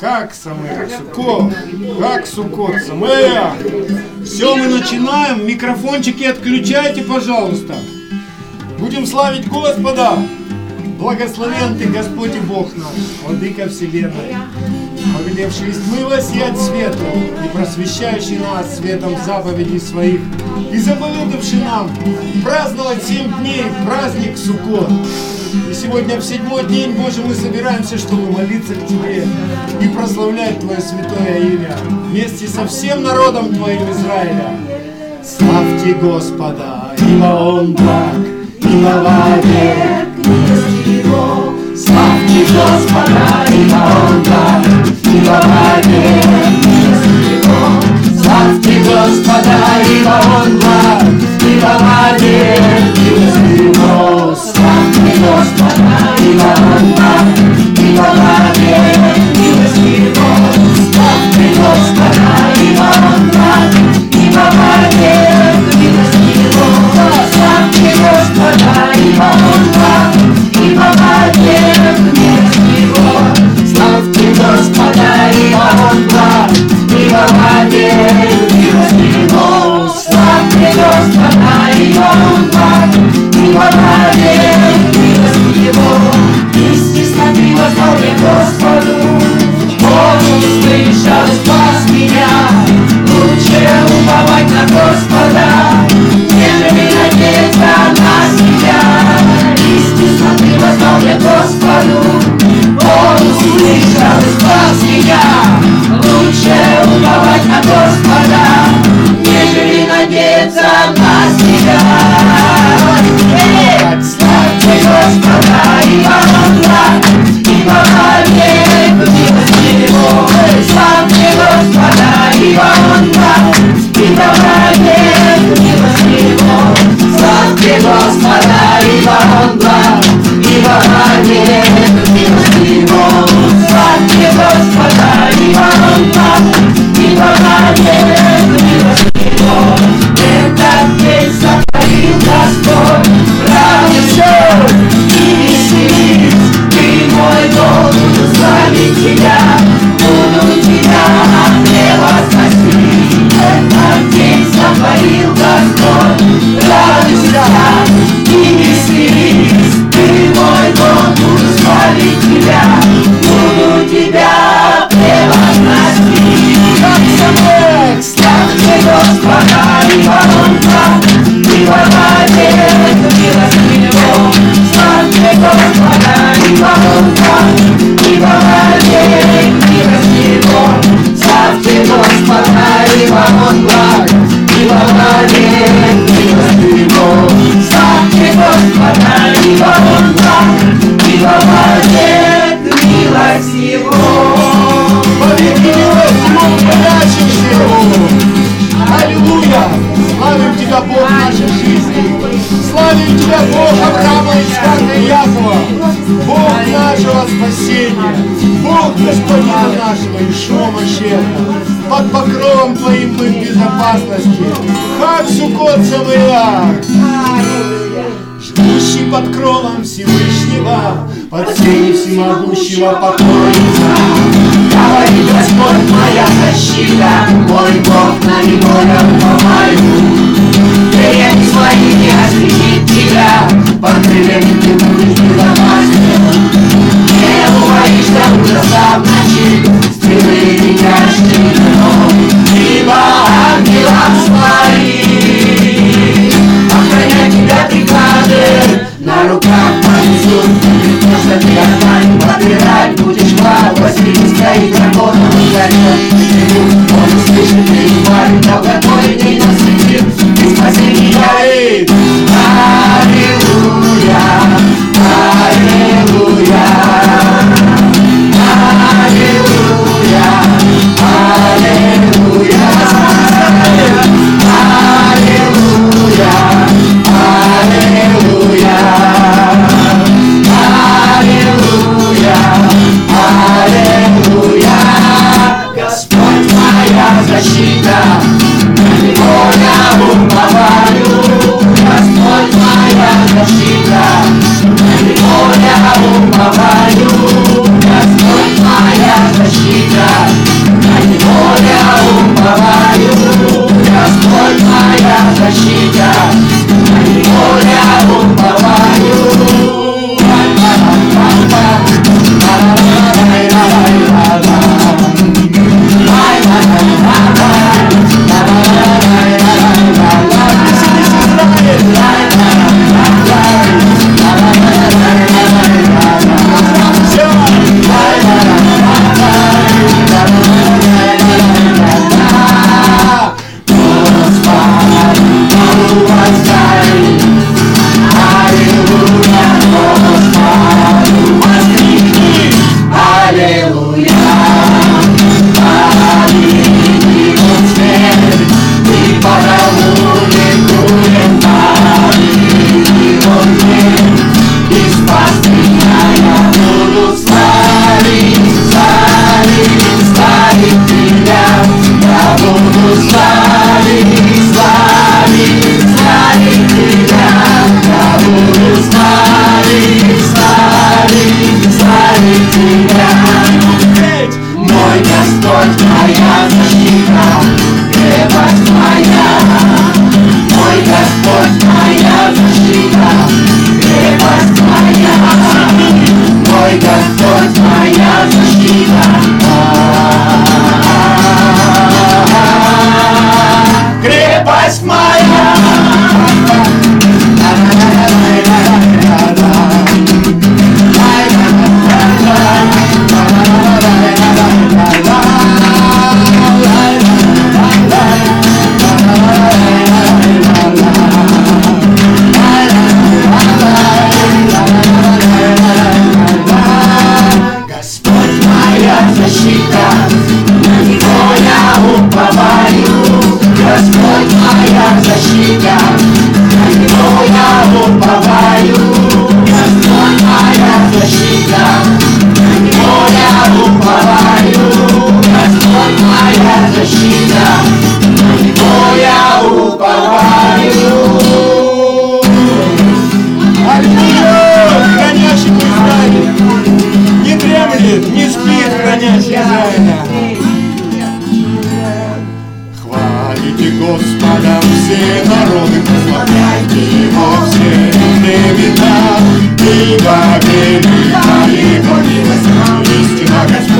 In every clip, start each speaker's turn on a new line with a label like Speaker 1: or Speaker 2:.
Speaker 1: Как Самея? Сукот. Как Сукот? Самея. Все, мы начинаем. Микрофончики отключайте, пожалуйста. Будем славить Господа. Благословен Ты, Господь и Бог наш, Владыка Вселенной, повелевший из тьмы воссиять свету и просвещающий нас светом заповедей своих, и заповедавший нам праздновать семь дней праздник Суккот. И сегодня в седьмой день, Боже, мы собираемся, чтобы молиться к Тебе и прославлять Твое святое имя вместе со всем народом Твоим Израиля. Славьте Господа, ибо Он благ, ибо вовек милость Его. Славьте Господа, ибо Он благ, ибо вовек Господа, ибо Он благ, ибо Его. Славьте Господа, ибо Он благ, ибо Его. Славьте Господа, ибо Он благ, ибо вовек милость Его. Истинно возможно Господу, Он услышал спас меня. Лучше уповать на Господа, нежели надеяться на себя. Истинно ты воздал я Господу, Он услышал спас меня. Лучше уповать на Господа, нежели надеяться под Pani, pani, pani, pani, pani, pani, pani, pani,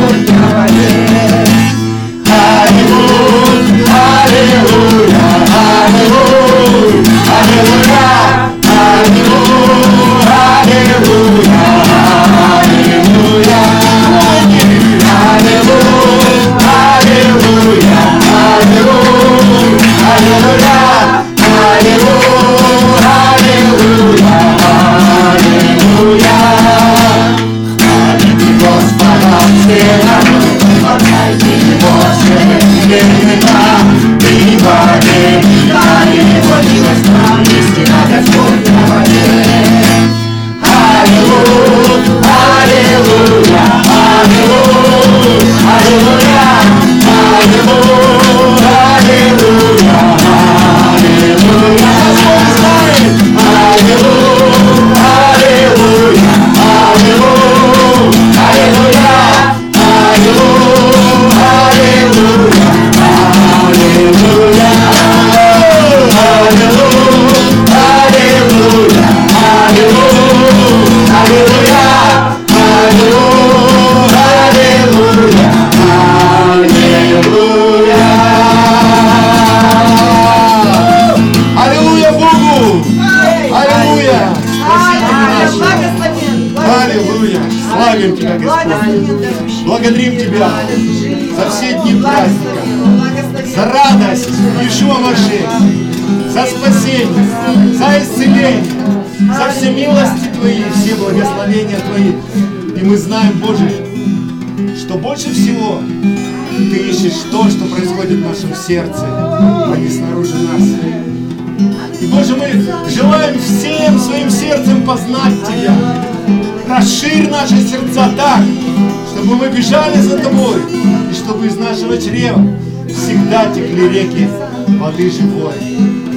Speaker 1: сердце, а не снаружи нас. И, Боже, мы желаем всем своим сердцем познать Тебя. Расширь наши сердца так, чтобы мы бежали за Тобой, и чтобы из нашего чрева всегда текли реки воды живой.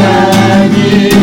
Speaker 2: Savior.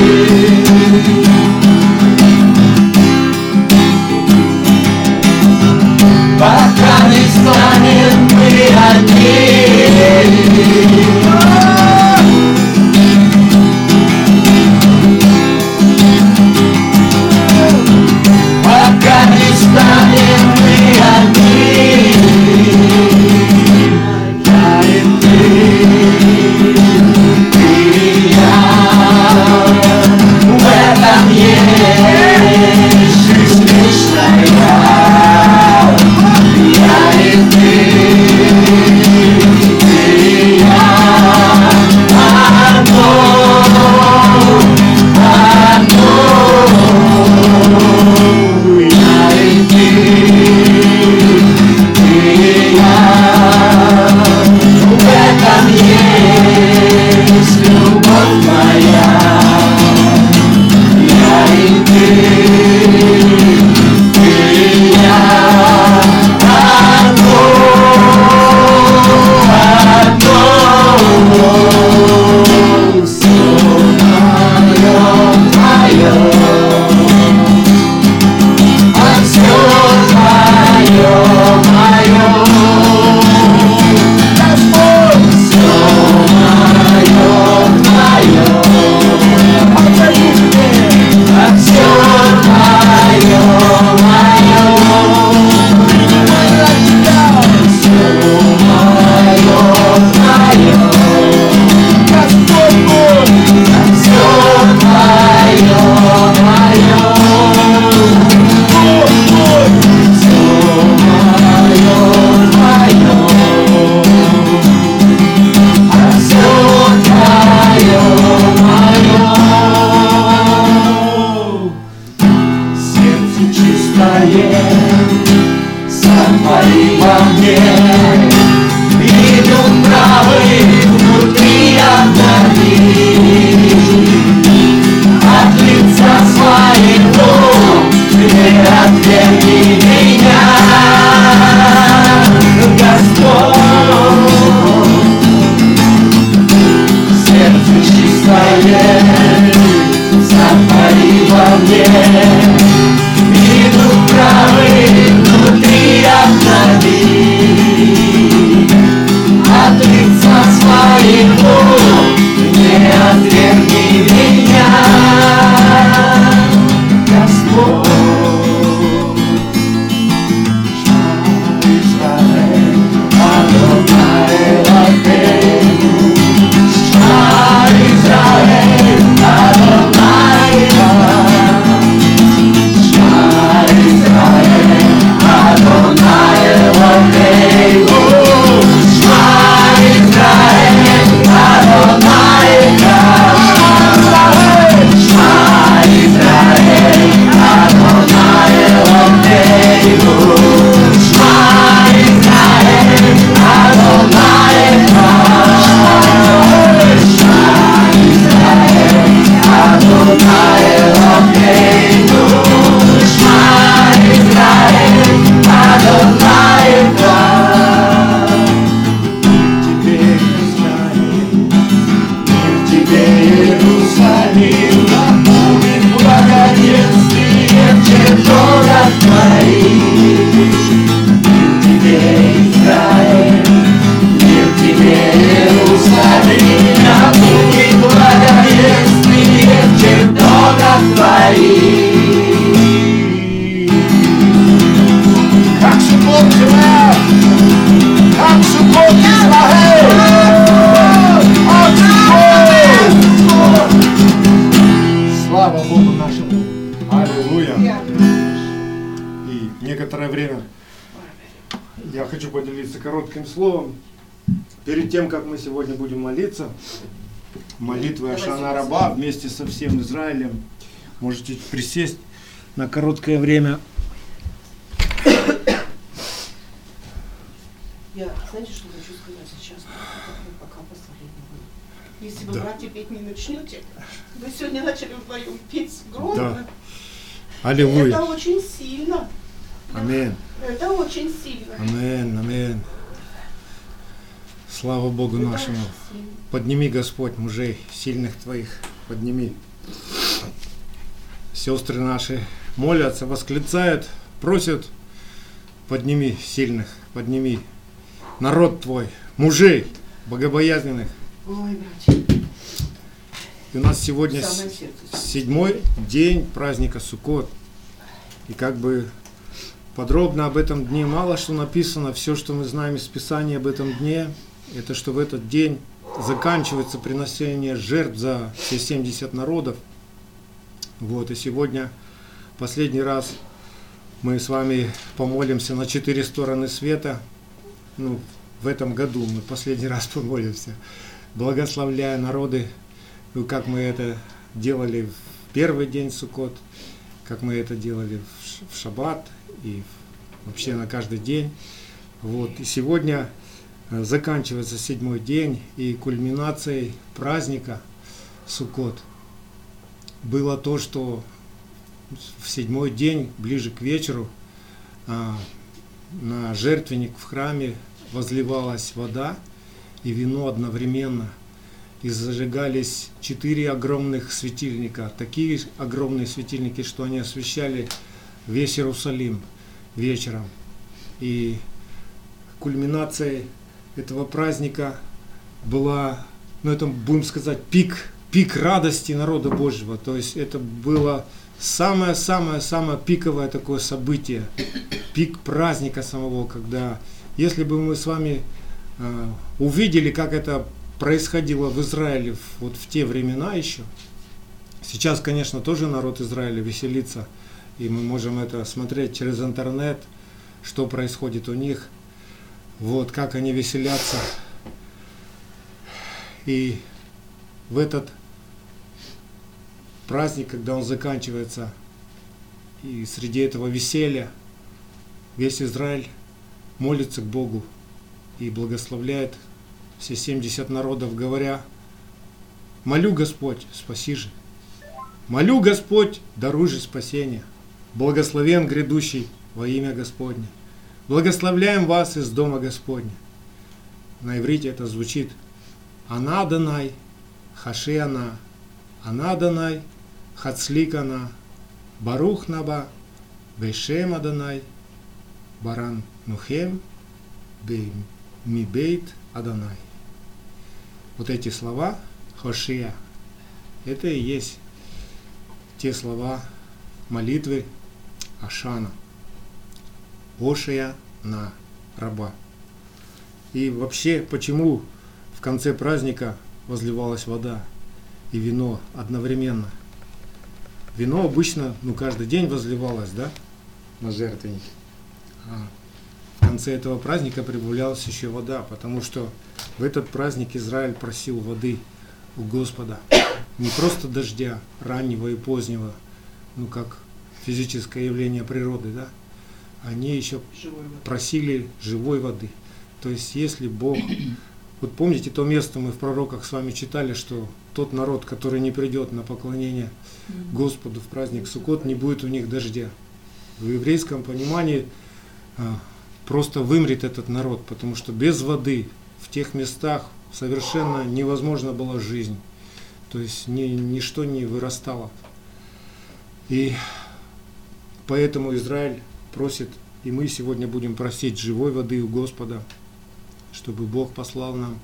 Speaker 2: Мы сегодня будем молиться, молитвы Ашана Раба вместе со всем Израилем, можете присесть на короткое время.
Speaker 3: Я, знаете, что хочу сказать сейчас, пока последний Если вы,
Speaker 2: Да.
Speaker 3: братья, петь не начнете, вы сегодня начали вдвоем петь громко.
Speaker 2: Да. Аллилуйя.
Speaker 3: Это очень сильно.
Speaker 2: Аминь.
Speaker 3: Это очень сильно.
Speaker 2: Аминь. Аминь. Слава Богу нашему. Подними, Господь, мужей сильных Твоих, подними. Сестры наши молятся, восклицают, просят, подними сильных, подними народ Твой, мужей богобоязненных.
Speaker 3: Ой,
Speaker 2: И у нас сегодня седьмой день праздника Суккот. И как бы подробно об этом дне мало что написано. Все, что мы знаем из Писания об этом дне, это что в этот день заканчивается приношение жертв за все 70 народов. Вот, и сегодня последний раз мы с вами помолимся на четыре стороны света. Ну, в этом году мы последний раз помолимся, благословляя народы ну, как мы это делали в первый день Суккот, как мы это делали в шаббат и вообще на каждый день. Вот. И сегодня заканчивается седьмой день, и кульминацией праздника Суккот было то, что в седьмой день, ближе к вечеру, а, на жертвенник в храме возливалась вода и вино одновременно – и зажигались четыре огромных светильника, такие огромные светильники, что они освещали весь Иерусалим вечером. И кульминацией этого праздника была, ну это будем сказать, пик, пик радости народа Божьего. То есть это было самое-самое-самое пиковое такое событие, пик праздника самого, когда, если бы мы с вами э, увидели, как это происходило в Израиле вот в те времена еще. Сейчас, конечно, тоже народ Израиля веселится, и мы можем это смотреть через интернет, что происходит у них, вот как они веселятся. И в этот праздник, когда он заканчивается, и среди этого веселья весь Израиль молится к Богу и благословляет все 70 народов, говоря, «Молю, Господь, спаси же! Молю, Господь, даруй же спасение! Благословен грядущий во имя Господне! Благословляем вас из дома Господня!» На иврите это звучит «Она Данай, Хаши Она, Она Данай, Хацлик Адонай, Баран Нухем, Мибейт Адонай. Вот эти слова Хошия, это и есть те слова молитвы Ашана. Ошия на раба. И вообще, почему в конце праздника возливалась вода и вино одновременно? Вино обычно, ну, каждый день возливалось, да, на жертвенник. А в конце этого праздника прибавлялась еще вода, потому что в этот праздник Израиль просил воды у Господа. Не просто дождя, раннего и позднего, ну, как физическое явление природы, да, они еще
Speaker 3: Живой
Speaker 2: просили живой воды. То есть, если Бог... Вот помните то место мы в пророках с вами читали, что тот народ, который не придет на поклонение Господу в праздник Суккот, не будет у них дождя. В еврейском понимании а, просто вымрет этот народ, потому что без воды в тех местах совершенно невозможно была жизнь. То есть ни, ничто не вырастало. И поэтому Израиль просит, и мы сегодня будем просить живой воды у Господа, чтобы Бог послал нам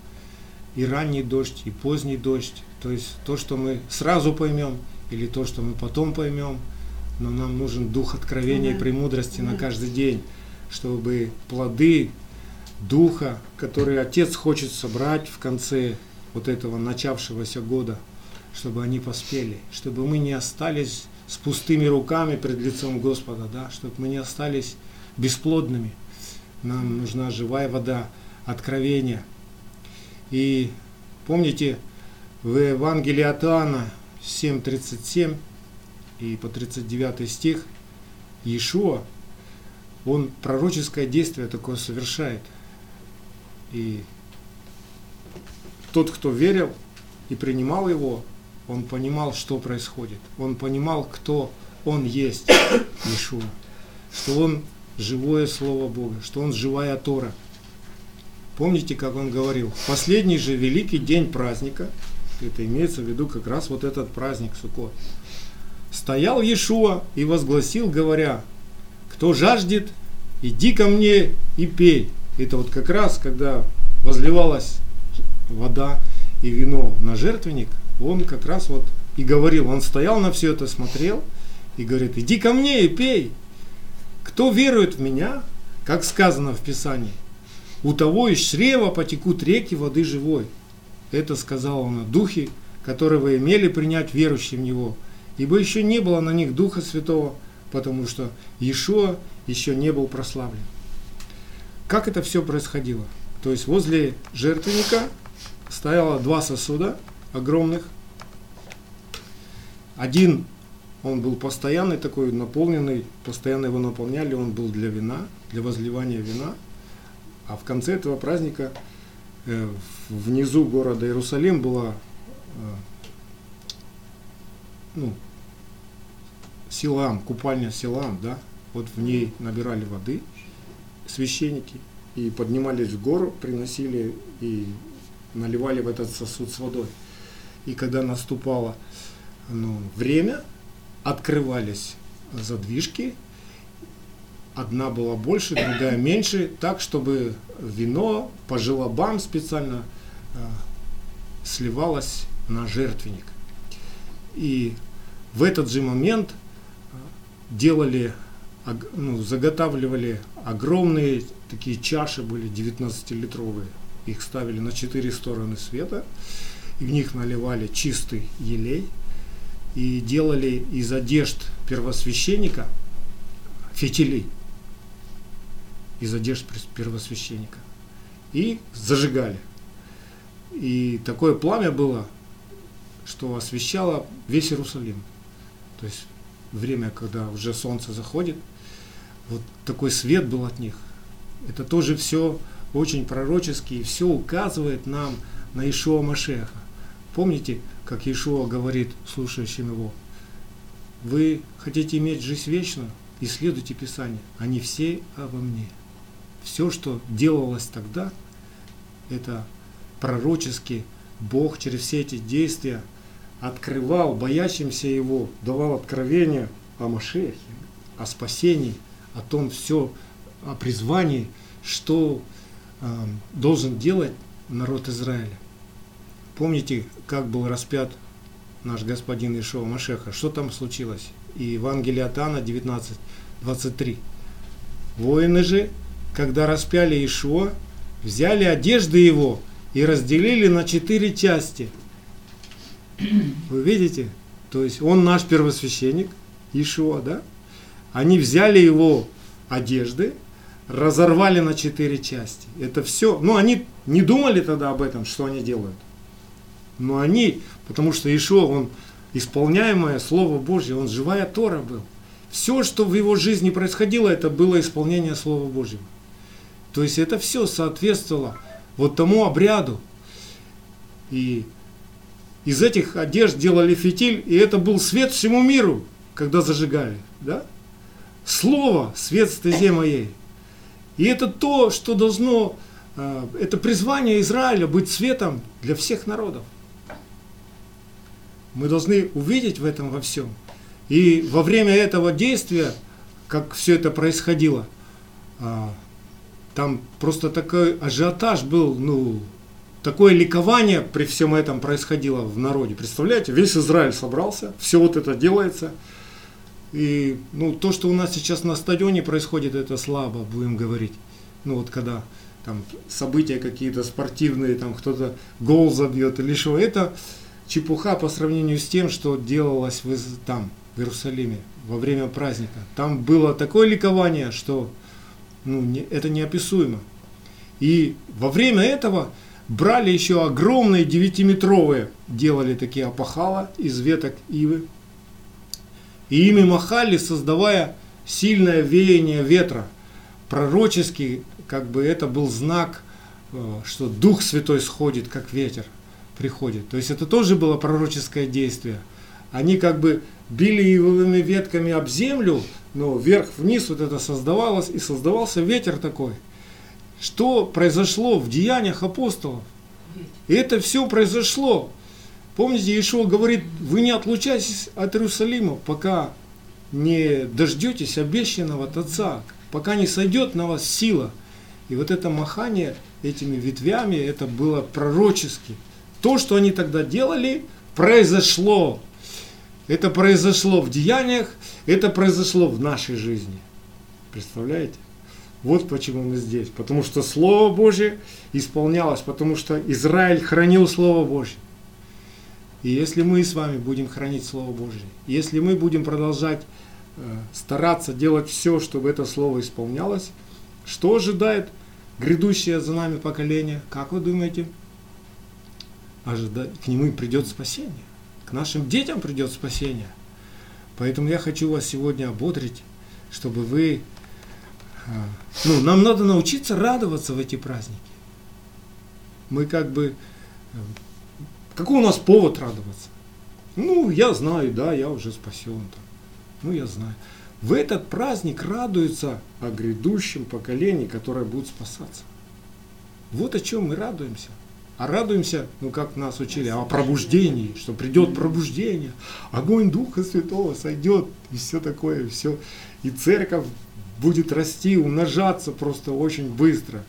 Speaker 2: и ранний дождь, и поздний дождь. То есть то, что мы сразу поймем, или то, что мы потом поймем, но нам нужен дух откровения и премудрости на каждый день, чтобы плоды духа, которые Отец хочет собрать в конце вот этого начавшегося года, чтобы они поспели, чтобы мы не остались с пустыми руками пред лицом Господа, да, чтобы мы не остались бесплодными. Нам нужна живая вода, откровения. И помните, в Евангелии от Иоанна 7.37 и по 39 стих Иешуа, он пророческое действие такое совершает. И тот, кто верил и принимал его, он понимал, что происходит. Он понимал, кто он есть, Иешуа. Что он живое Слово Бога, что он живая Тора. Помните, как он говорил, последний же великий день праздника, это имеется в виду как раз вот этот праздник Суккот, стоял Иешуа и возгласил, говоря, кто жаждет, иди ко мне и пей. Это вот как раз, когда возливалась вода и вино на жертвенник, он как раз вот и говорил, он стоял на все это, смотрел и говорит, иди ко мне и пей. Кто верует в меня, как сказано в Писании, у того из чрева потекут реки воды живой. Это сказал он о духе, который вы имели принять верующим в него, ибо еще не было на них Духа Святого, потому что Иешуа еще не был прославлен. Как это все происходило? То есть возле жертвенника стояло два сосуда огромных. Один, он был постоянный такой, наполненный, постоянно его наполняли, он был для вина, для возливания вина. А в конце этого праздника э, внизу города Иерусалим была э, ну, Силам, купальня Силам, да, вот в ней набирали воды священники и поднимались в гору, приносили и наливали в этот сосуд с водой. И когда наступало ну, время, открывались задвижки, одна была больше, другая меньше, так, чтобы вино по желобам специально э, сливалось на жертвенник. И в этот же момент э, делали, ну, заготавливали огромные такие чаши, были 19-литровые, их ставили на четыре стороны света, и в них наливали чистый елей, и делали из одежд первосвященника фитилей, из одежд первосвященника, и зажигали. И такое пламя было, что освещало весь Иерусалим. То есть время, когда уже солнце заходит, вот такой свет был от них. Это тоже все очень пророчески, и все указывает нам на Ишуа Машеха. Помните, как Ишуа говорит слушающим его, вы хотите иметь жизнь вечную, исследуйте Писание, они все обо мне. Все, что делалось тогда, это пророчески Бог через все эти действия открывал боящимся Его, давал откровение о Машехе, о спасении, о том все, о призвании, что э, должен делать народ Израиля. Помните, как был распят наш господин Ишуа Машеха? Что там случилось? И Евангелие от Иоанна 19, 23. Воины же, когда распяли Ишуа, взяли одежды его и разделили на четыре части. Вы видите? То есть он наш первосвященник, Ишуа, да? Они взяли его одежды, разорвали на четыре части. Это все. Ну, они не думали тогда об этом, что они делают. Но они, потому что Ишуа, он исполняемое Слово Божье, он живая Тора был. Все, что в его жизни происходило, это было исполнение Слова Божьего. То есть это все соответствовало вот тому обряду. И из этих одежд делали фитиль, и это был свет всему миру, когда зажигали. Да? Слово, свет стезе моей. И это то, что должно, э, это призвание Израиля быть светом для всех народов. Мы должны увидеть в этом во всем. И во время этого действия, как все это происходило, а, там просто такой ажиотаж был, ну, такое ликование при всем этом происходило в народе. Представляете, весь Израиль собрался, все вот это делается. И ну, то, что у нас сейчас на стадионе происходит, это слабо, будем говорить. Ну вот когда там события какие-то спортивные, там кто-то гол забьет или что, это чепуха по сравнению с тем, что делалось в, там, в Иерусалиме во время праздника. Там было такое ликование, что ну, не- это неописуемо. И во время этого брали еще огромные девятиметровые, делали такие опахала из веток ивы. И ими махали, создавая сильное веяние ветра. Пророческий, как бы это был знак, э, что Дух Святой сходит, как ветер, приходит. То есть это тоже было пророческое действие. Они как бы били ивовыми ветками об землю, но вверх-вниз вот это создавалось, и создавался ветер такой. Что произошло в деяниях апостолов? И это все произошло. Помните, Иешуа говорит, вы не отлучайтесь от Иерусалима, пока не дождетесь обещанного от Отца, пока не сойдет на вас сила. И вот это махание этими ветвями, это было пророчески. То, что они тогда делали, произошло. Это произошло в деяниях, это произошло в нашей жизни. Представляете? Вот почему мы здесь. Потому что Слово Божье исполнялось, потому что Израиль хранил Слово Божье. И если мы с вами будем хранить Слово Божье, если мы будем продолжать э, стараться делать все, чтобы это Слово исполнялось, что ожидает грядущее за нами поколение? Как вы думаете? Ожида... К нему придет спасение. К нашим детям придет спасение. Поэтому я хочу вас сегодня ободрить, чтобы вы... э, Ну, нам надо научиться радоваться в эти праздники. Мы как бы... э, Какой у нас повод радоваться? Ну, я знаю, да, я уже спасен. Там. Ну, я знаю. В этот праздник радуются о грядущем поколении, которое будет спасаться. Вот о чем мы радуемся. А радуемся, ну как нас учили, о пробуждении, что придет пробуждение, огонь Духа Святого сойдет, и все такое, все. И церковь будет расти, умножаться просто очень быстро.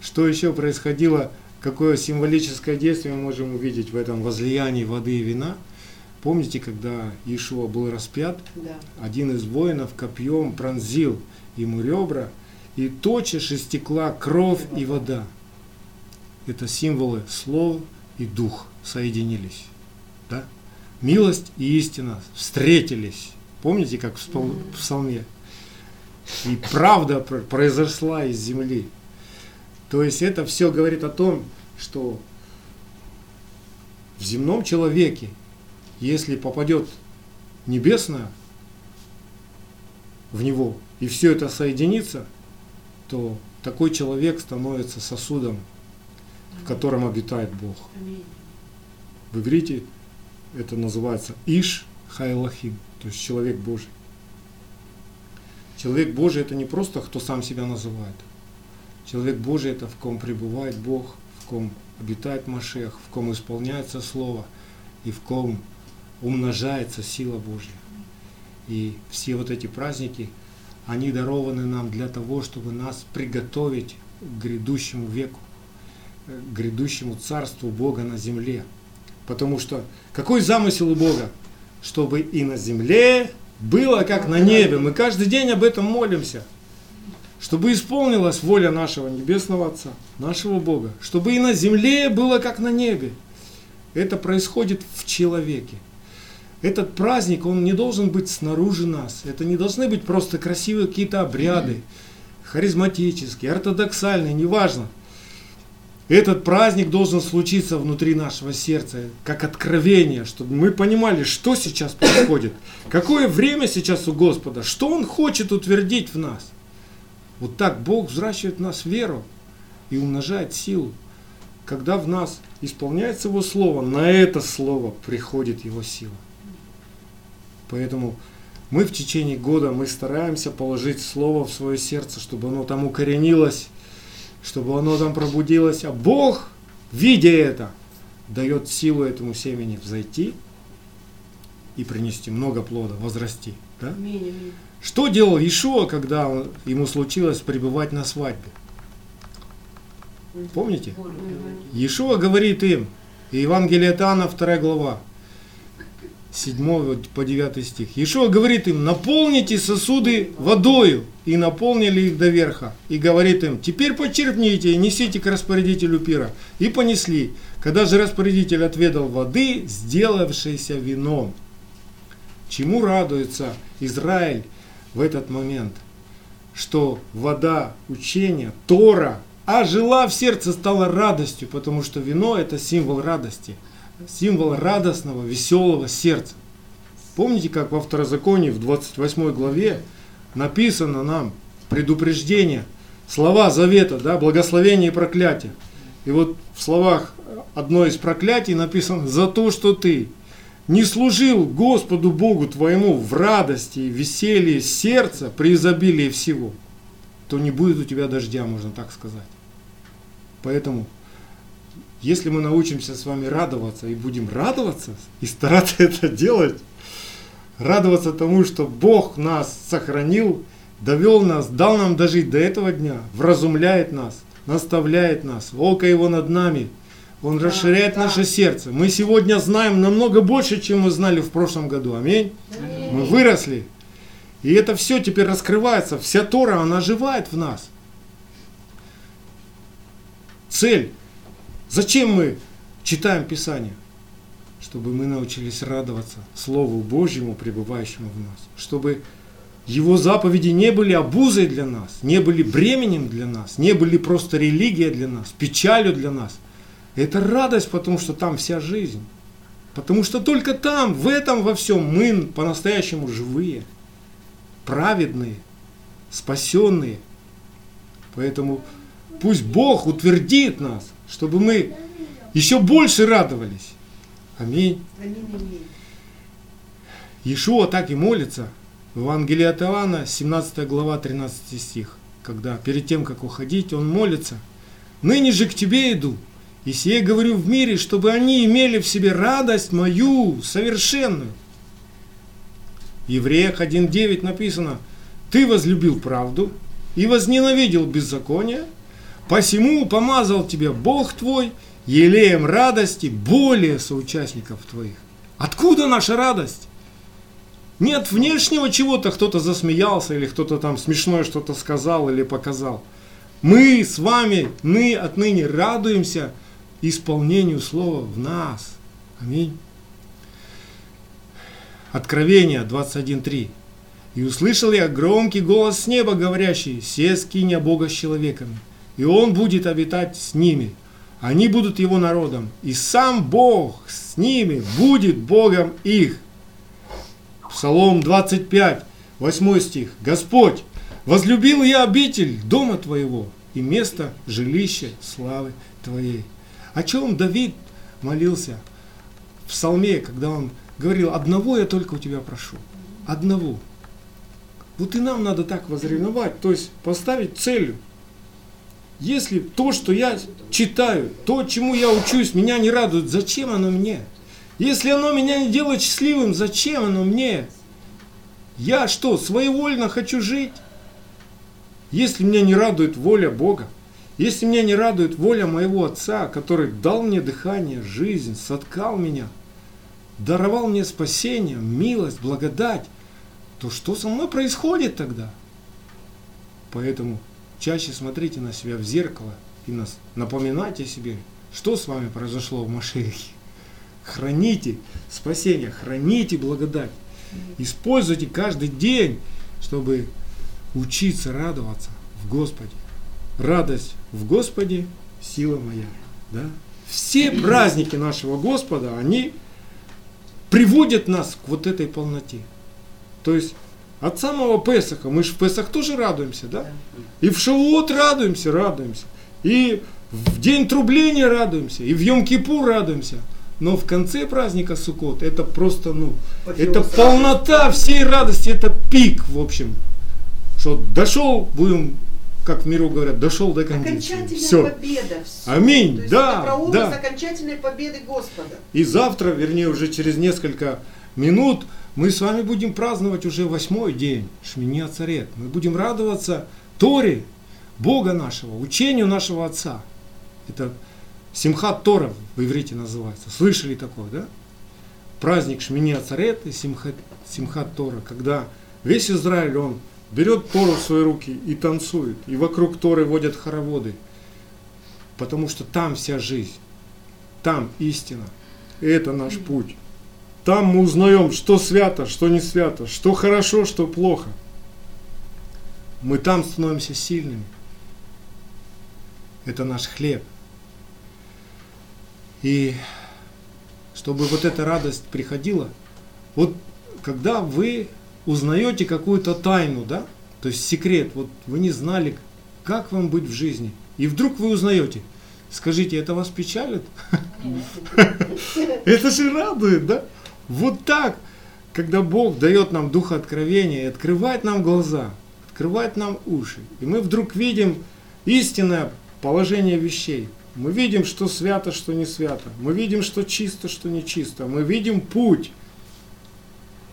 Speaker 2: Что еще происходило, какое символическое действие мы можем увидеть в этом возлиянии воды и вина? Помните, когда Иешуа был распят,
Speaker 4: Да.
Speaker 2: один из воинов копьем пронзил ему ребра, и тотчас истекла кровь и вода. Это символы слов и дух соединились. Да? Милость и истина встретились. Помните, как в псалме? И правда пр- произошла из земли. То есть это все говорит о том, что в земном человеке, если попадет небесное в него, и все это соединится, то такой человек становится сосудом, в котором обитает Бог. В иврите это называется Иш Хайлахим, то есть человек Божий. Человек Божий это не просто кто сам себя называет. Человек Божий это в ком пребывает Бог, в ком обитает Машех, в ком исполняется Слово и в ком умножается сила Божья. И все вот эти праздники, они дарованы нам для того, чтобы нас приготовить к грядущему веку, грядущему царству Бога на земле. Потому что какой замысел у Бога? Чтобы и на земле было как на небе. Мы каждый день об этом молимся. Чтобы исполнилась воля нашего Небесного Отца, нашего Бога. Чтобы и на земле было как на небе. Это происходит в человеке. Этот праздник, он не должен быть снаружи нас. Это не должны быть просто красивые какие-то обряды, харизматические, ортодоксальные, неважно. Этот праздник должен случиться внутри нашего сердца, как откровение, чтобы мы понимали, что сейчас происходит, какое время сейчас у Господа, что Он хочет утвердить в нас. Вот так Бог взращивает в нас веру и умножает силу. Когда в нас исполняется Его Слово, на это Слово приходит Его сила. Поэтому мы в течение года мы стараемся положить Слово в свое сердце, чтобы оно там укоренилось, чтобы оно там пробудилось. А Бог, видя это, дает силу этому семени взойти и принести много плода, возрасти. Да?
Speaker 4: Аминь, аминь.
Speaker 2: Что делал Ишуа, когда он- ему случилось пребывать на свадьбе? Помните?
Speaker 4: Мгм.
Speaker 2: Иешуа говорит им, Евангелие от Иоанна, 2 глава, 7 по 9 стих. Ишуа говорит им, наполните сосуды водою, и наполнили их до верха. И говорит им, теперь почерпните и несите к распорядителю пира. И понесли. Когда же распорядитель отведал воды, сделавшейся вином. Чему радуется Израиль в этот момент? Что вода учения, Тора, ожила в сердце, стала радостью, потому что вино это символ радости, символ радостного, веселого сердца. Помните, как во Второзаконии в 28 главе написано нам предупреждение, слова завета, да, благословение и проклятие. И вот в словах одно из проклятий написано «За то, что ты не служил Господу Богу твоему в радости и веселье сердца при изобилии всего, то не будет у тебя дождя, можно так сказать». Поэтому, если мы научимся с вами радоваться и будем радоваться и стараться это делать, радоваться тому, что Бог нас сохранил, довел нас, дал нам дожить до этого дня, вразумляет нас, наставляет нас, око Его над нами, Он расширяет
Speaker 4: да.
Speaker 2: наше сердце. Мы сегодня знаем намного больше, чем мы знали в прошлом году. Аминь. Мы выросли. И это все теперь раскрывается. Вся Тора, она оживает в нас. Цель. Зачем мы читаем Писание? Чтобы мы научились радоваться Слову Божьему, пребывающему в нас. Чтобы его заповеди не были обузой для нас, не были бременем для нас, не были просто религией для нас, печалью для нас. Это радость, потому что там вся жизнь. Потому что только там, в этом во всем мы по-настоящему живые, праведные, спасенные. Поэтому пусть Бог утвердит нас, чтобы мы еще больше радовались.
Speaker 4: Аминь.
Speaker 2: Иешуа так и молится. В Евангелии от Иоанна, 17 глава, 13 стих. Когда перед тем, как уходить, он молится. «Ныне же к тебе иду, и сие говорю в мире, чтобы они имели в себе радость мою совершенную». В Евреях 1.9 написано, «Ты возлюбил правду и возненавидел беззаконие, посему помазал тебя Бог твой елеем радости более соучастников твоих». Откуда наша радость? Не от внешнего чего-то кто-то засмеялся или кто-то там смешное что-то сказал или показал. Мы с вами мы отныне радуемся исполнению слова в нас. Аминь. Откровение 21.3. И услышал я громкий голос с неба, говорящий, «Се скиня Бога с человеками, и Он будет обитать с ними. Они будут Его народом, и сам Бог с ними будет Богом их». Псалом 25, 8 стих. «Господь, возлюбил я обитель дома Твоего и место жилища славы Твоей». О чем Давид молился в псалме, когда он говорил, одного я только у Тебя прошу, одного. Вот и нам надо так возревновать, то есть поставить целью. Если то, что я читаю, то, чему я учусь, меня не радует, зачем оно мне? Если оно меня не делает счастливым, зачем оно мне? Я что, своевольно хочу жить? Если меня не радует воля Бога, если меня не радует воля моего Отца, который дал мне дыхание, жизнь, соткал меня, даровал мне спасение, милость, благодать, то что со мной происходит тогда? Поэтому чаще смотрите на себя в зеркало и нас напоминайте себе, что с вами произошло в Машехе. Храните спасение, храните благодать. Используйте каждый день, чтобы учиться радоваться в Господе. Радость в Господе – сила моя. Да? Все праздники нашего Господа, они приводят нас к вот этой полноте. То есть от самого Песаха, мы же в Песах тоже радуемся, да? И в Шавуот радуемся, радуемся. И в день трубления радуемся, и в Йом-Кипур радуемся. Но в конце праздника Суккот это просто, ну, это полнота всей радости, это пик, в общем. Что дошел, будем, как в миру говорят, дошел до конца.
Speaker 4: Окончательная
Speaker 2: Все.
Speaker 4: победа. Всё.
Speaker 2: Аминь,
Speaker 4: То есть
Speaker 2: да,
Speaker 4: это прообраз
Speaker 2: да.
Speaker 4: окончательной победы Господа.
Speaker 2: И завтра, вернее, уже через несколько минут, мы с вами будем праздновать уже восьмой день Шмини Царет. Мы будем радоваться Торе, Бога нашего, учению нашего Отца. Это Симхат Тора в иврите называется. Слышали такое, да? праздник Шмини Ацарет и Симхат, Симхат Тора, когда весь Израиль, он берет Тору в свои руки и танцует, и вокруг Торы водят хороводы, потому что там вся жизнь, там истина, и это наш путь. Там мы узнаем, что свято, что не свято, что хорошо, что плохо. Мы там становимся сильными. Это наш хлеб. И чтобы вот эта радость приходила, вот когда вы узнаете какую-то тайну, да, то есть секрет, вот вы не знали, как вам быть в жизни, и вдруг вы узнаете, скажите, это вас печалит? Это же радует, да? Вот так, когда Бог дает нам духа откровения и открывает нам глаза, открывает нам уши, и мы вдруг видим истинное положение вещей. Мы видим, что свято, что не свято. Мы видим, что чисто, что не чисто. Мы видим путь.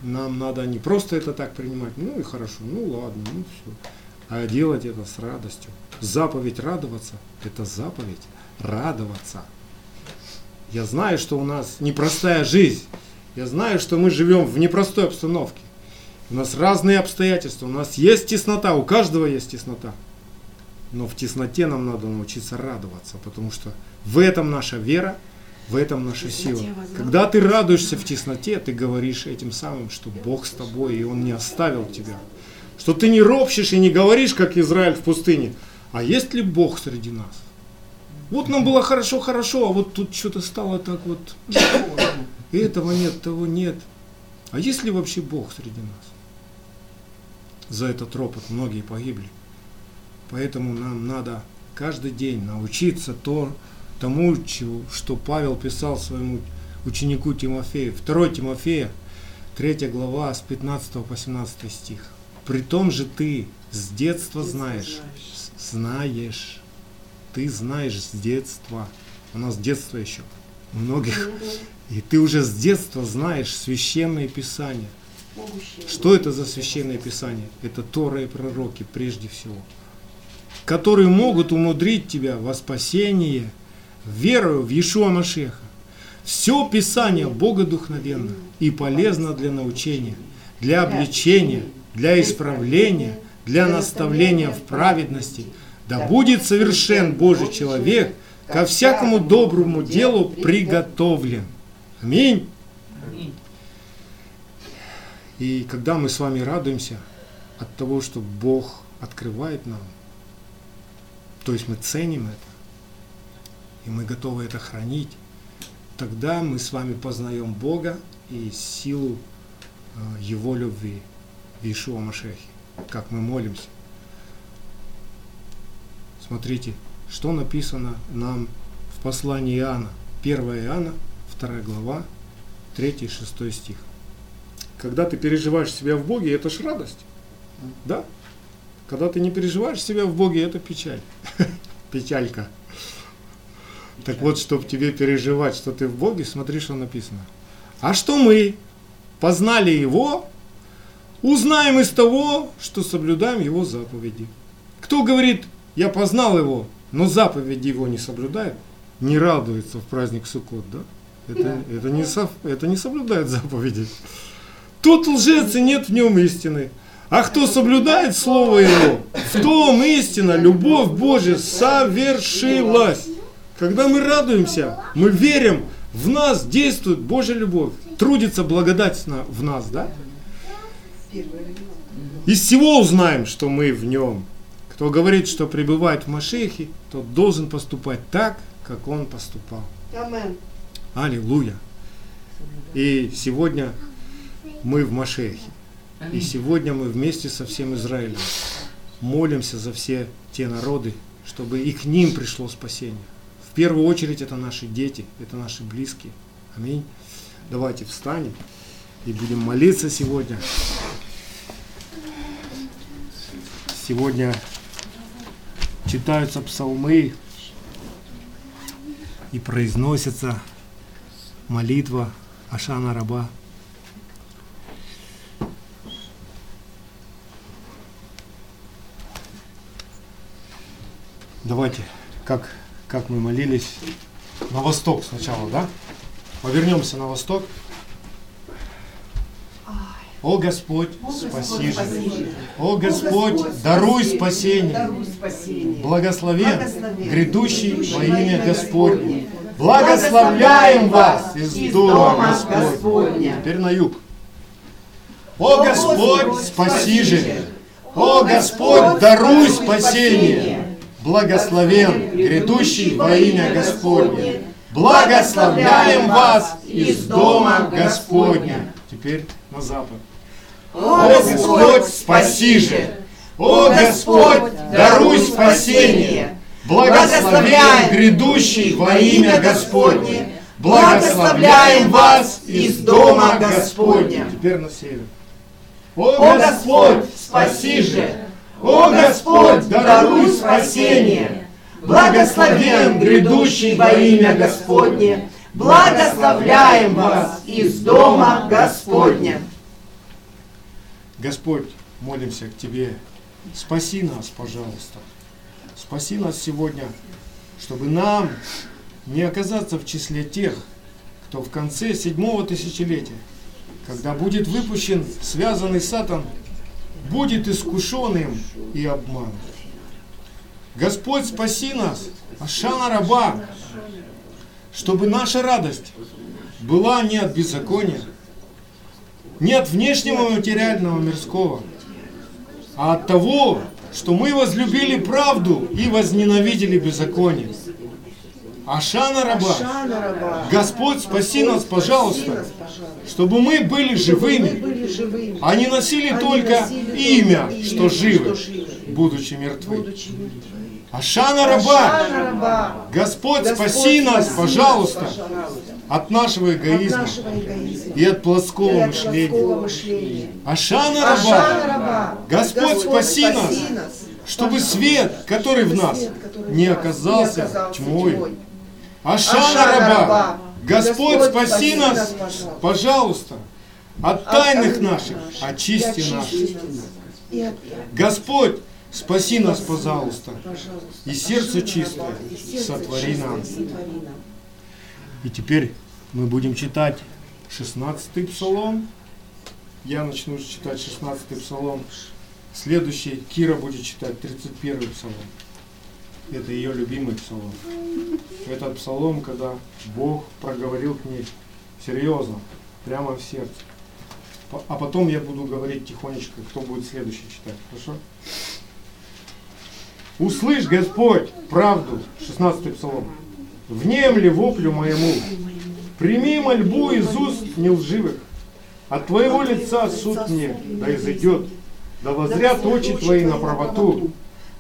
Speaker 2: Нам надо не просто это так принимать, ну и хорошо, ну ладно, ну все. А делать это с радостью. Заповедь радоваться – это заповедь радоваться. Я знаю, что у нас непростая жизнь. Я знаю, что мы живем в непростой обстановке. У нас разные обстоятельства, у нас есть теснота, у каждого есть теснота. Но в тесноте нам надо научиться радоваться, потому что в этом наша вера, в этом наша сила. Когда ты радуешься в тесноте, ты говоришь этим самым, что Бог с тобой, и Он не оставил тебя. Что ты не ропщешь и не говоришь, как Израиль в пустыне, а есть ли Бог среди нас? Вот нам было хорошо-хорошо, а вот тут что-то стало так вот. И этого нет, того нет. А есть ли вообще Бог среди нас? За этот ропот многие погибли. Поэтому нам надо каждый день научиться то, тому, что Павел писал своему ученику Тимофею. 2 Тимофея, 3 глава, с 15 по 17 стих. При том же ты с детства знаешь, знаешь, ты знаешь с детства, у нас детство еще, у многих, и ты уже с детства знаешь священные писания. Что это за священное писание? Это Тора и пророки прежде всего которые могут умудрить тебя во спасение верою в Иешуа Машеха. Все Писание богодухновенно и полезно для научения, для обличения, для исправления, для наставления в праведности. Да будет совершен Божий человек, ко всякому доброму делу приготовлен. Аминь. И когда мы с вами радуемся от того, что Бог открывает нам то есть мы ценим это, и мы готовы это хранить, тогда мы с вами познаем Бога и силу э, Его любви в Иешуа Машехе, как мы молимся. Смотрите, что написано нам в послании Иоанна. 1 Иоанна, 2 глава, 3 и 6 стих. Когда ты переживаешь себя в Боге, это ж радость. Да? Когда ты не переживаешь себя в Боге, это печаль. Печалька. Так вот, чтобы тебе переживать, что ты в Боге, смотри, что написано. А что мы познали Его, узнаем из того, что соблюдаем Его заповеди. Кто говорит, я познал Его, но заповеди Его не соблюдает, не радуется в праздник Суккот, да? Это, это, не, со, это не соблюдает заповеди. Тот лжец и нет в нем истины. А кто соблюдает Слово Его, в том истина, любовь Божья совершилась. Когда мы радуемся, мы верим, в нас действует Божья любовь, трудится благодать в нас, да? Из всего узнаем, что мы в нем. Кто говорит, что пребывает в Машехе, тот должен поступать так, как он поступал.
Speaker 1: Амен.
Speaker 2: Аллилуйя. И сегодня мы в Машехе. И сегодня мы вместе со всем Израилем молимся за все те народы, чтобы и к ним пришло спасение. В первую очередь это наши дети, это наши близкие. Аминь. Давайте встанем и будем молиться сегодня. Сегодня читаются псалмы и произносится молитва Ашана Раба. Давайте, как, как мы молились на восток сначала, да? Повернемся на восток. О Господь,
Speaker 3: О,
Speaker 2: спаси же. О Господь,
Speaker 3: Господь,
Speaker 2: даруй спасение.
Speaker 3: Даруй спасение.
Speaker 2: Благословен,
Speaker 3: Благословен,
Speaker 2: грядущий
Speaker 3: грядущий
Speaker 2: во имя Господне. Благословляем вас из дома Господня.
Speaker 3: Господня.
Speaker 2: Теперь на юг. О Господь, спаси же. О Господь, даруй спасение. Благословен, грядущий во имя Господне. Благословляем вас из дома Господня. Теперь на запад.
Speaker 3: О
Speaker 2: Господь, спаси же! О Господь, даруй спасение! Благословен грядущий во имя Господне! Благословляем вас из дома Господня! Теперь на север. О Господь, спаси же! О Господь, даруй спасение! Благословен грядущий во имя Господне! Благословляем вас из дома Господня! Господь, молимся к Тебе. Спаси нас, пожалуйста. Спаси нас сегодня, чтобы нам не оказаться в числе тех, кто в конце седьмого тысячелетия, когда будет выпущен связанный Сатан, будет искушен им и обманут. Господь, спаси нас, Ашана раба, чтобы наша радость была не от беззакония, не от внешнего материального мирского, а от того, что мы возлюбили правду и возненавидели беззаконие. Ашана раба. Господь, спаси нас, пожалуйста,
Speaker 3: нас, пожалуйста.
Speaker 2: чтобы мы были живыми,
Speaker 3: были живыми.
Speaker 2: а не носили только
Speaker 3: носили
Speaker 2: имя, что живы,
Speaker 3: что живы,
Speaker 2: будучи мертвы.
Speaker 3: будучи мертвы.
Speaker 2: Ашана раба. Господь,
Speaker 3: Господь,
Speaker 2: спаси нас,
Speaker 3: спаси
Speaker 2: пожалуйста,
Speaker 3: пожалуйста,
Speaker 2: от нашего
Speaker 3: от
Speaker 2: эгоизма
Speaker 3: нашего эгоизма
Speaker 2: и от плоского
Speaker 3: и от
Speaker 2: мышления.
Speaker 3: плоского мышления.
Speaker 2: Ашана
Speaker 3: Ашана
Speaker 2: раба,
Speaker 3: раба.
Speaker 2: Господь, спаси нас, чтобы
Speaker 3: пожалуйста,
Speaker 2: свет, который в нас,
Speaker 3: свет, который
Speaker 2: не
Speaker 3: нас,
Speaker 2: оказался
Speaker 3: не оказался
Speaker 2: тьмой. Ашана
Speaker 3: Ашана
Speaker 2: раба,
Speaker 3: раба.
Speaker 2: Господь, спаси нас,
Speaker 3: пожалуйста.
Speaker 2: пожалуйста, от тайных наших, очисти нас.
Speaker 3: очисти нас. От-
Speaker 2: Господь, спаси нас, пожалуйста, и сердце чистое
Speaker 3: раба.
Speaker 2: Сотвори нам. И теперь мы будем читать 16-й псалом. Я начну читать 16-й псалом. Следующий Кира будет читать 31-й псалом. Это ее любимый псалом. Этот псалом, когда Бог проговорил к ней серьезно, прямо в сердце. А потом я буду говорить тихонечко, кто будет следующий читать. Хорошо? Услышь, Господь, правду, 16 псалом. Внемли воплю моему, прими мольбу из уст нелживых. От Твоего лица суд мне да изойдет, да возрят очи Твои на правоту.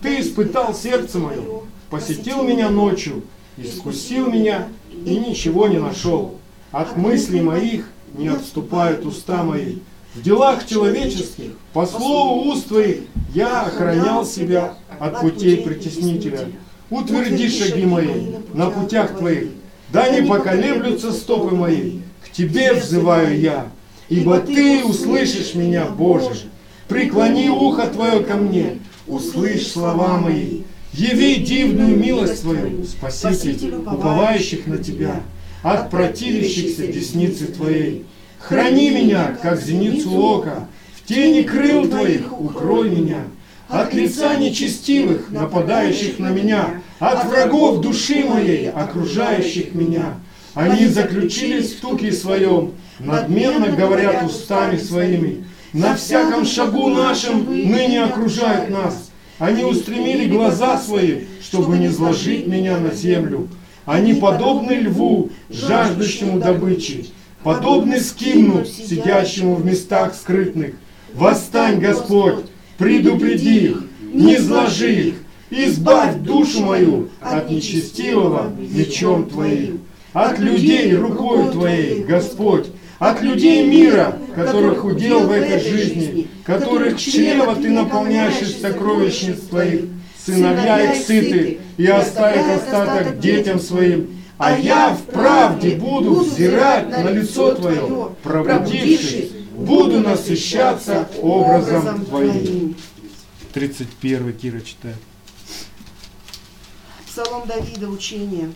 Speaker 2: Ты испытал сердце мое, посетил меня ночью, искусил меня и ничего не нашел. От мыслей моих не отступают уста мои. В делах человеческих, по слову уст Твоих, я охранял себя от путей притеснителя. Утверди шаги мои на путях Твоих, да не поколеблются стопы мои. К Тебе взываю я, ибо Ты услышишь меня, Боже. Преклони ухо Твое ко мне, услышь слова мои. Яви дивную милость Твою, Спаситель, уповающих на Тебя, от противящихся десницы Твоей. Храни меня, как зеницу ока, в тени крыл Твоих укрой меня. От лица нечестивых, нападающих на меня, от врагов души моей, окружающих меня. Они заключились в туке своем, надменно говорят устами своими. На всяком шагу нашем ныне окружают нас. Они устремили глаза свои, чтобы не сложить меня на землю. Они подобны льву, жаждущему добычи, подобны скимну, сидящему в местах скрытных. Восстань, Господь, предупреди их, не зложи их, избавь душу мою от нечестивого мечом Твоим, от людей рукою Твоей, Господь, от людей мира, которых удел в этой жизни, которых чрево Ты наполняешь сокровищниц Твоих, сыновья их сыты, и оставят остаток детям своим, а я в правде буду взирать на лицо Твое, пробудившись, буду насыщаться образом Твоим. 31 Кира читает.
Speaker 3: Псалом Давида, учение.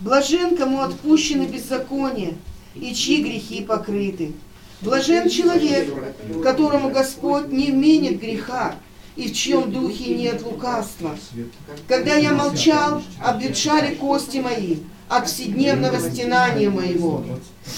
Speaker 3: Блажен, кому отпущены беззакония, и чьи грехи покрыты. Блажен человек, которому Господь не вменит греха, и в чьем духе нет лукавства. Когда я молчал, обветшали кости мои от вседневного стенания моего.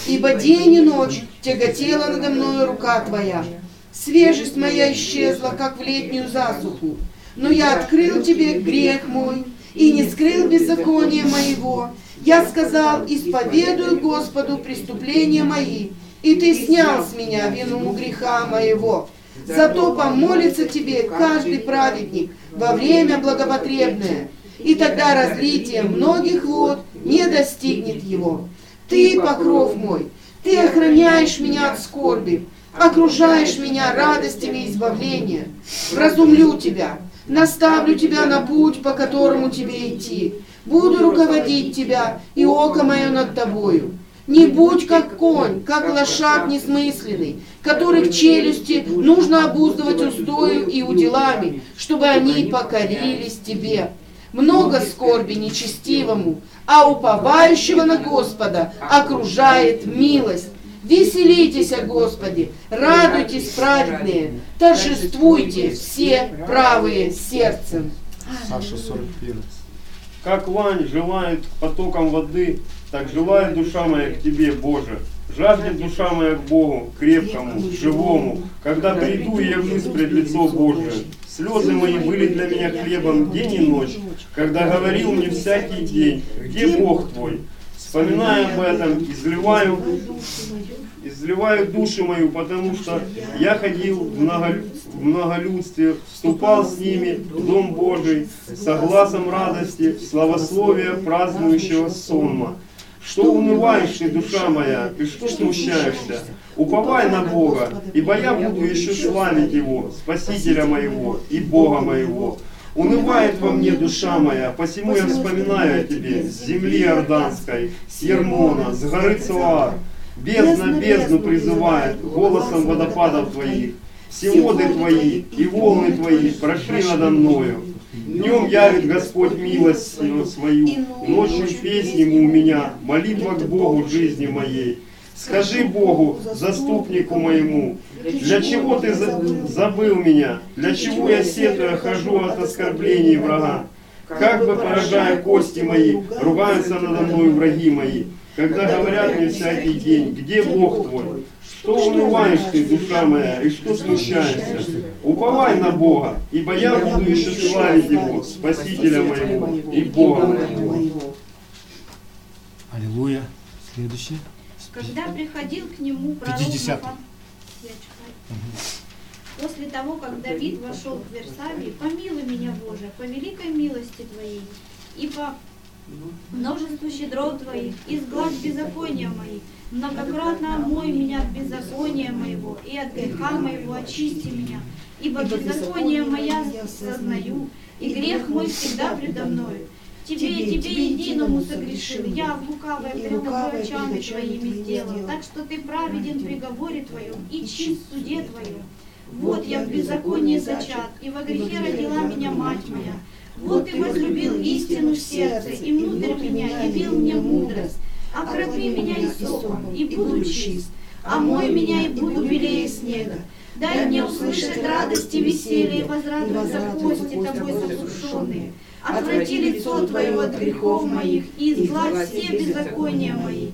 Speaker 3: Ибо день и ночь тяготела надо мною рука Твоя. Свежесть моя исчезла, как в летнюю засуху. Но я открыл Тебе грех мой и не скрыл беззакония моего. Я сказал, исповедую Господу преступления мои, и Ты снял с меня вину греха моего. Зато помолится тебе каждый праведник во время благопотребное, и тогда разлитие многих вод не достигнет его. Ты, покров мой, ты охраняешь меня от скорби, окружаешь меня радостями избавления. Вразумлю тебя, наставлю тебя на путь, по которому тебе идти. Буду руководить тебя, и око мое над тобою. Не будь как конь, как лошад несмысленный, которых челюсти нужно обуздывать устою и уделами, чтобы они покорились тебе. Много скорби нечестивому, а уповающего на Господа окружает милость. Веселитесь о Господе, радуйтесь праведные, торжествуйте все правые сердцем.
Speaker 2: Саша 41.
Speaker 5: Как лань желает к потокам воды, так желает душа моя к Тебе, Боже. Жаждет душа моя к Богу, крепкому, живому, когда приду и явлюсь пред лицо Божие. Слезы мои были для меня хлебом день и ночь, когда говорил мне всякий день, где Бог твой? Вспоминая об этом, изливаю, изливаю душу мою, потому что я ходил в, много, в многолюдстве, вступал с ними в Дом Божий, согласом радости, славословия празднующего сонма. Что унываешь ты, душа моя, и что смущаешься? Уповай на Бога, ибо я буду еще славить Его, Спасителя моего и Бога моего. Унывает во мне душа моя, посему я вспоминаю о тебе, с земли Иорданской, с Ермона, с горы Цуар. Бездна бездну призывает голосом водопадов твоих. Все воды твои и волны твои прошли надо мною. Днем явит Господь милость свою, ночью песни у меня, молитва к Богу жизни моей. Скажи Богу, заступнику моему, для чего ты забыл меня? Для чего я сетуя хожу от оскорблений врага? Как бы поражая кости мои, ругаются надо мной враги мои, когда говорят мне всякий день, где Бог твой? Что унываешь ты, душа моя, и что смущаешься? Уповай на Бога, ибо я буду еще славить Его, Спасителя моего и Бога моего.
Speaker 2: Аллилуйя. Следующий.
Speaker 6: Когда приходил к нему пророк
Speaker 2: 50.
Speaker 6: Нафан- Я читаю. После того, как Давид вошел в Версавии, помилуй меня, Боже, по великой милости Твоей, и по множеству щедрот Твоих, изгладь беззакония моих, многократно омой меня от беззакония моего, и от греха моего очисти меня, ибо беззаконие моя сознаю, и грех мой всегда предо мною. Тебе и тебе единому согрешил, я в лукавое пред очами твоими сделал, так что ты праведен в приговоре твоем и чист в суде твоем. Вот я в беззаконии зачат, и во грехе родила меня мать моя. Вот ты возлюбил истину в сердце, и внутрь меня явил мне мудрость. Окропи меня истоком, и буду чист. Омой меня, и буду белее снега. Дай мне услышать радость и веселье, и возрадуются кости тобой сокрушенные. Отврати лицо Твое от грехов моих, и изгладь все беззакония мои.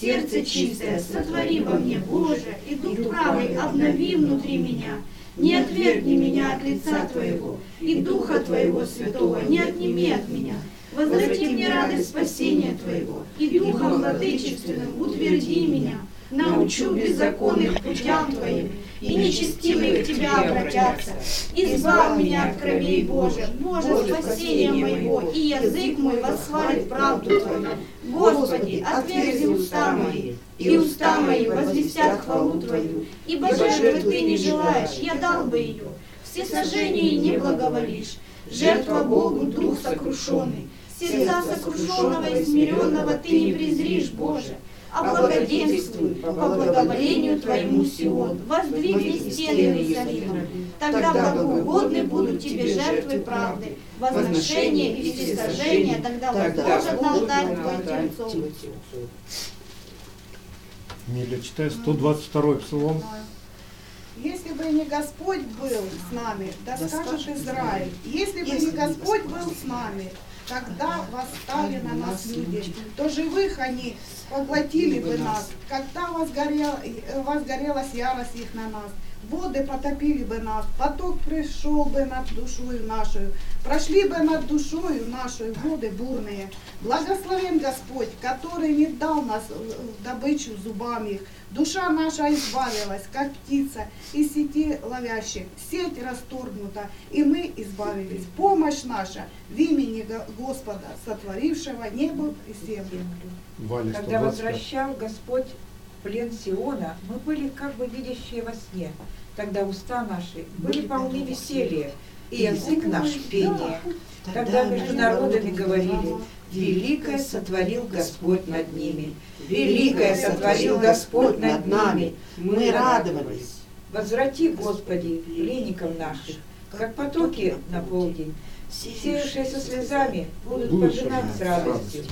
Speaker 6: Сердце чистое, сотвори во мне, Боже, и дух правый обнови внутри меня. Не отвергни меня от лица Твоего, и Духа Твоего Святого не отними от меня. Возврати мне радость спасения Твоего, и Духом Владычественным утверди меня. Научу беззаконных путям Твоим, и нечестивые к Тебя обратятся. Избавь меня от кровей Боже, Боже, спасение моего, и язык мой восхвалит правду Твою. Господи, отверзи уста мои, и уста мои возвестят хвалу Твою. Ибо жертвы Ты не желаешь, я дал бы ее. Все сожжения не благоволишь. Жертва Богу дух сокрушенный. Сердца сокрушенного и смиренного Ты не презришь, Боже. Облагоденствуй по благоволению Твоему Сион, воздвигни стены Иерусалима. Тогда благоугодны будут Тебе жертвы правды, возношения и всесожжения, тогда возможет нас дать Твой Тельцов.
Speaker 2: Миля, читай 122 псалом.
Speaker 7: Если бы не Господь был с нами, да
Speaker 8: Да
Speaker 7: скажет Израиль, если бы
Speaker 8: Если
Speaker 7: не Господь. был с нами, когда восстали на нас люди, то живых они поглотили бы нас, когда возгорел, э, возгорелась ярость их на нас. Воды потопили бы нас, поток пришел бы над душою нашою, прошли бы над душою нашей воды бурные. Благословен Господь, который не дал нас э, в добычу зубам их. Душа наша избавилась, как птица, из сети ловящих. Сеть расторгнута, и мы избавились. Помощь наша в имени Го- Господа, сотворившего небо и землю.
Speaker 4: Когда
Speaker 2: 125.
Speaker 4: возвращал Господь плен Сиона, мы были как бы видящие во сне. Тогда уста наши были полны веселья, и язык наш пение. Тогда между народами говорили, Великое сотворил Господь над ними, Великое сотворил Господь над нами.
Speaker 8: Мы радовались.
Speaker 4: Возврати, Господи, пленникам наших, как потоки на полдень. Сеявшие со слезами будут
Speaker 2: Будут
Speaker 4: пожинать с
Speaker 2: пожинать с
Speaker 4: радостью.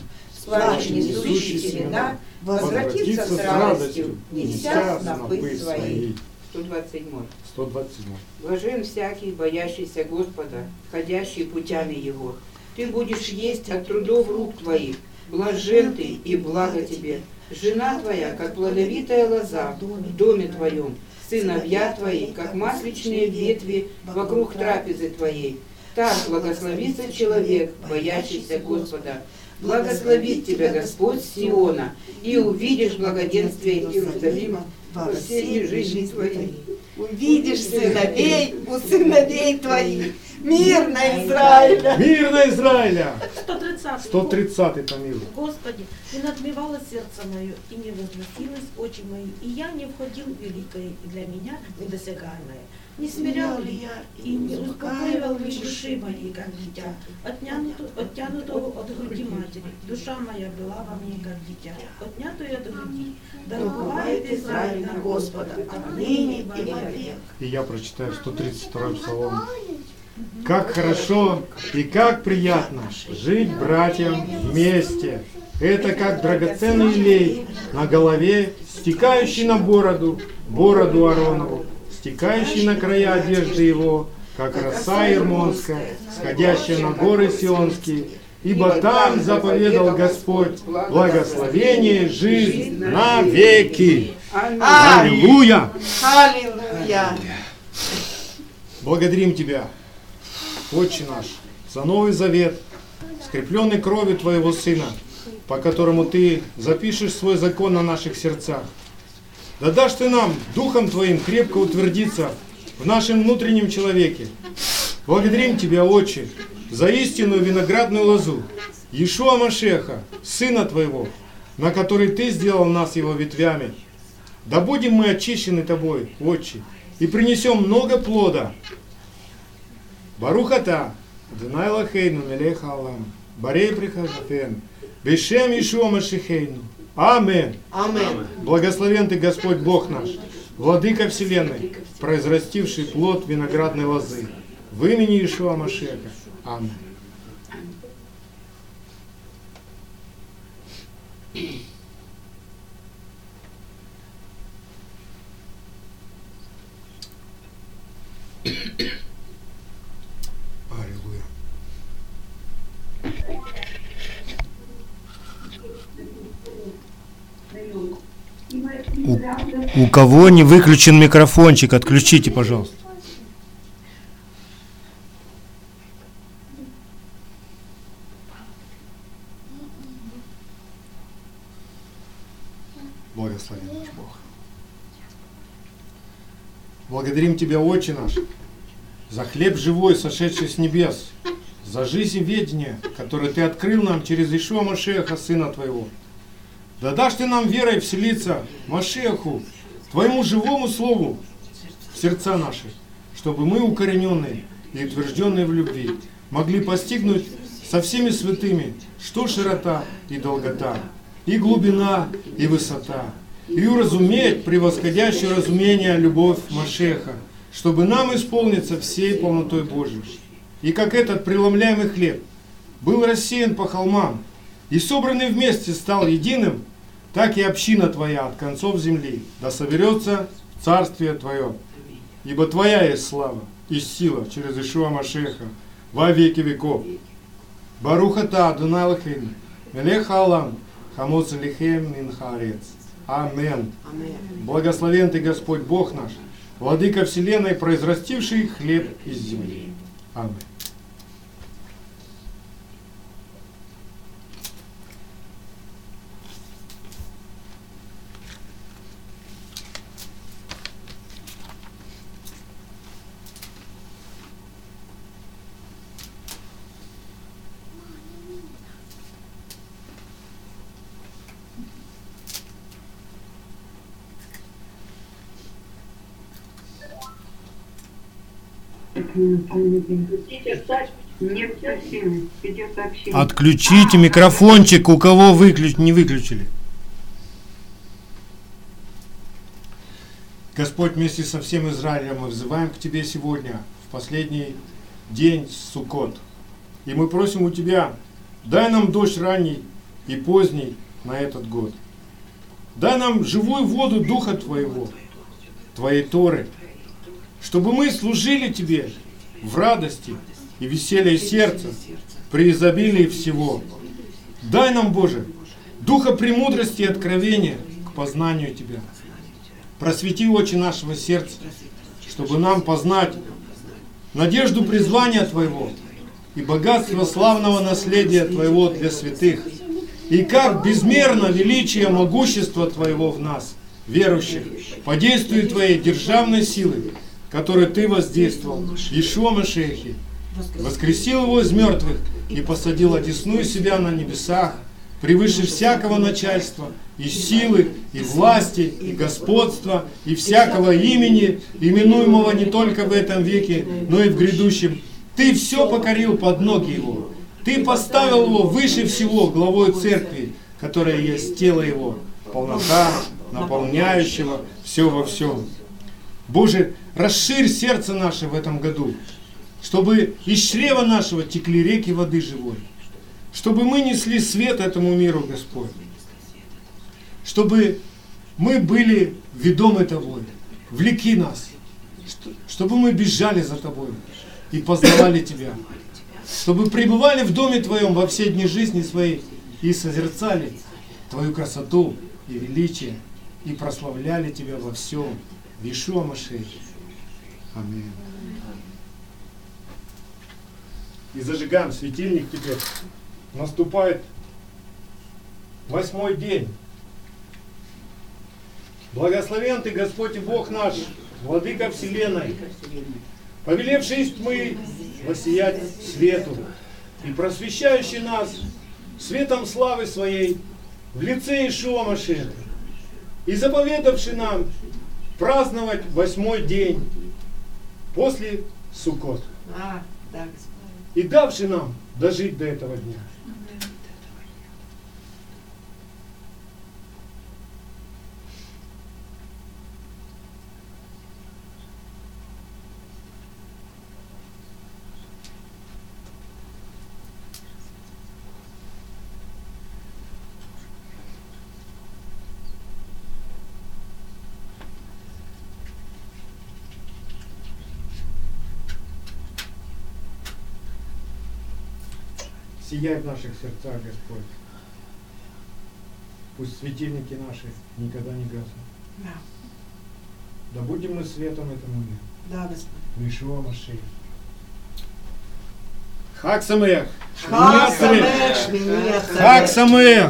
Speaker 4: Плач, несущий семена, возвратится с радостью, неся снопы свои.
Speaker 9: 127.
Speaker 2: 127.
Speaker 9: Блажен всякий, боящийся Господа, ходящий путями Его. Ты будешь есть от трудов рук твоих. Блажен ты и благо тебе. Жена твоя, как плодовитая лоза в доме твоем. Сыновья твои, как масличные ветви вокруг трапезы твоей. Так благословится человек, боящийся Господа. Благословит тебя Господь Сиона, и увидишь благоденствие Иерусалима во всей жизни твоей.
Speaker 8: Увидишь сыновей у сыновей твоих. Мир на Израиля.
Speaker 2: Мир на Израиля!
Speaker 10: 130.
Speaker 2: 130 Тамил.
Speaker 10: Господи, не надмевало сердце мое, и не возносилось очи мои, и я не входил в великое и для меня недосягаемое. Не смирял ли я и не успокаивал ли души моей, как дитя, оттянутого, оттянутого от груди матери. Душа моя была во мне, как дитя, отнятую от груди. Да уповает Израиль на Господа, отныне и вовек.
Speaker 2: И я прочитаю 132 псалом. Как хорошо и как приятно жить братьям вместе. Это как драгоценный лей на голове, стекающий на бороду, бороду Аронову, стекающий на края одежды его, как роса Ермонская, сходящая на горы Сионские. Ибо там заповедал Господь благословение, жизнь навеки. Аллилуйя!
Speaker 8: Аллилуйя.
Speaker 2: Благодарим Тебя, Отче наш, за Новый Завет, скрепленный кровью Твоего Сына, по которому Ты запишешь свой закон на наших сердцах. Да дашь Ты нам, Духом Твоим, крепко утвердиться в нашем внутреннем человеке. Благодарим Тебя, Отче, за истинную виноградную лозу, Иешуа Машеха, Сына Твоего, на который Ты сделал нас Его ветвями. Да будем мы очищены Тобой, Отче, и принесем много плода. Барухата, Адонай Лахейну, Мелех Алам, Барей Прихажафен, Бешем Ишуа Машихейну. Амин.
Speaker 8: Амин.
Speaker 2: Благословен Ты, Господь Бог наш, Владыка Вселенной, произрастивший плод виноградной лозы. В имени Ишуа Машеха. Амин. Аллилуйя. У, кого не выключен микрофончик, отключите, пожалуйста. Благословен наш Бог. Благодарим Тебя, Отче наш, за хлеб живой, сошедший с небес, за жизнь ведения, которую Ты открыл нам через Ишуа Машеха, Сына Твоего. Да дашь Ты нам верой вселиться Машеху, Твоему живому Слову в сердца наши, чтобы мы, укорененные и утвержденные в любви, могли постигнуть со всеми святыми, что широта и долгота, и глубина, и высота, и уразуметь превосходящее разумение любовь Машеха, чтобы нам исполниться всей полнотой Божьей. И как этот преломляемый хлеб был рассеян по холмам и собранный вместе стал единым, так и община Твоя от концов земли, да соберется в Царствие Твое. Ибо Твоя есть слава и сила через Ишуа Машеха во веки веков. Баруха та Адонай Лахин, Мелех Алам, Хамоц Лихем Мин Хаарец. Амин. Благословен Ты, Господь Бог наш, Владыка Вселенной, произрастивший хлеб из земли. Аминь. Отключите микрофончик, у кого выключ... не выключили. Господь, вместе со всем Израилем мы взываем к Тебе сегодня, в последний день Суккот. И мы просим у Тебя, дай нам дождь ранний и поздний на этот год. Дай нам живую воду Духа Твоего, Твоей Торы, чтобы мы служили Тебе в радости и веселье сердца, при изобилии всего. Дай нам, Боже, духа премудрости и откровения к познанию Тебя. Просвети очи нашего сердца, чтобы нам познать надежду призвания Твоего и богатство славного наследия Твоего для святых, и как безмерно величие могущества Твоего в нас, верующих, по действию Твоей державной силы, которой Ты воздействовал, Ишуа Машехи, воскресил. Его из мертвых и посадил одесную себя на небесах, превыше всякого начальства, и силы, и власти, и господства, и всякого имени, именуемого не только в этом веке, но и в грядущем. Ты все покорил под ноги его. Ты поставил его выше всего главой церкви, которая есть тело его, полнота, наполняющего все во всем. Боже, расширь сердце наше в этом году, чтобы из чрева нашего текли реки воды живой, чтобы мы несли свет этому миру, Господь, чтобы мы были ведомы Тобой, влеки нас, чтобы мы бежали за Тобой и познавали Тебя, чтобы пребывали в Доме Твоем во все дни жизни своей и созерцали Твою красоту и величие, и прославляли Тебя во всем, в Ишуа Машехе. Аминь. И зажигаем светильник теперь. Наступает восьмой день. Благословен Ты, Господь и Бог наш, Владыка Вселенной, повелевший из тьмы воссиять свету и просвещающий нас светом славы Своей в лице Ишуа Машеха и заповедавший нам праздновать восьмой день после Суккот.
Speaker 9: А, да,
Speaker 2: И давший нам дожить до этого дня. Сияй в наших сердцах, Господь. Пусть светильники наши никогда не гаснут.
Speaker 9: Да.
Speaker 2: Да будем мы светом этому миру.
Speaker 9: Да, Господь.
Speaker 2: Вишуа Машех. Хак Шминясры!
Speaker 8: Самех, Шминясры.
Speaker 2: Хак Самех!